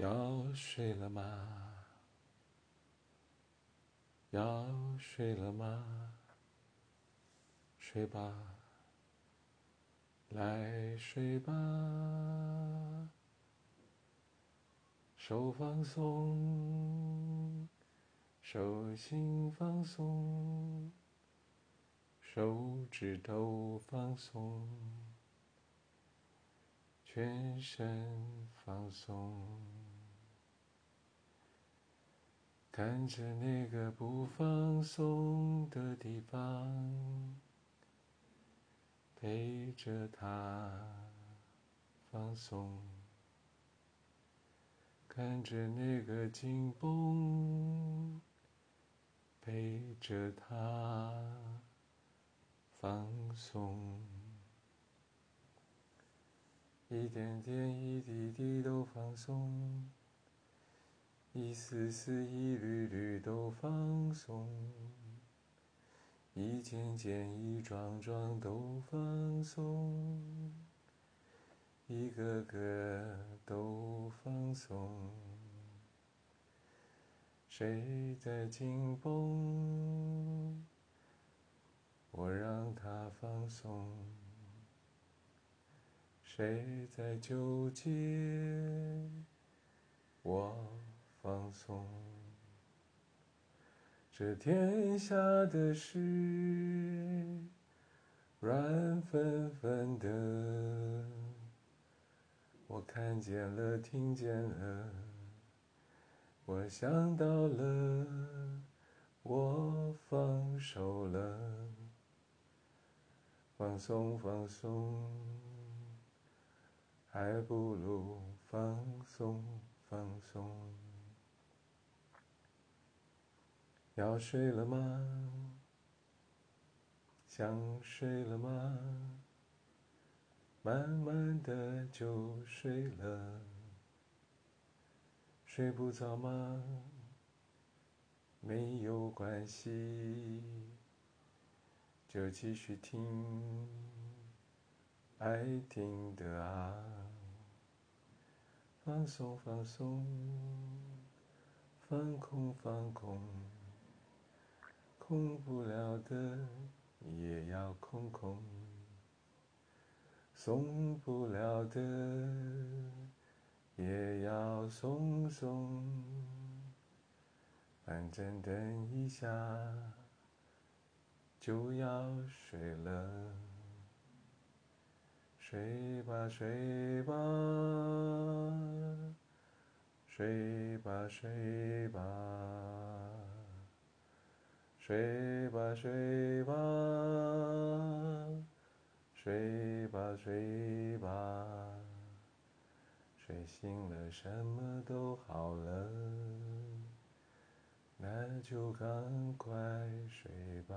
要睡了吗？要睡了吗？睡吧，来睡吧，手放松，手心放松，手指头放松，全身放松。看着那个不放松的地方，陪着他放松；看着那个紧绷，陪着他放松。一点点，一滴滴都放松。一丝丝、一缕缕都放松，一件件、一桩桩都放松，一个个都放松。谁在紧绷？我让他放松。谁在纠结？这天下的事软纷纷的，我看见了，听见了，我想到了，我放手了，放松放松，还不如放松放松。要睡了吗？想睡了吗？慢慢的就睡了。睡不着吗？没有关系，就继续听，爱听的啊。放松放松，放空放空。空不了的也要空空，松不了的也要松松。反正等一下就要睡了，睡吧睡吧，睡吧睡吧。睡吧睡吧，睡吧睡吧，睡醒了什么都好了，那就赶快睡吧。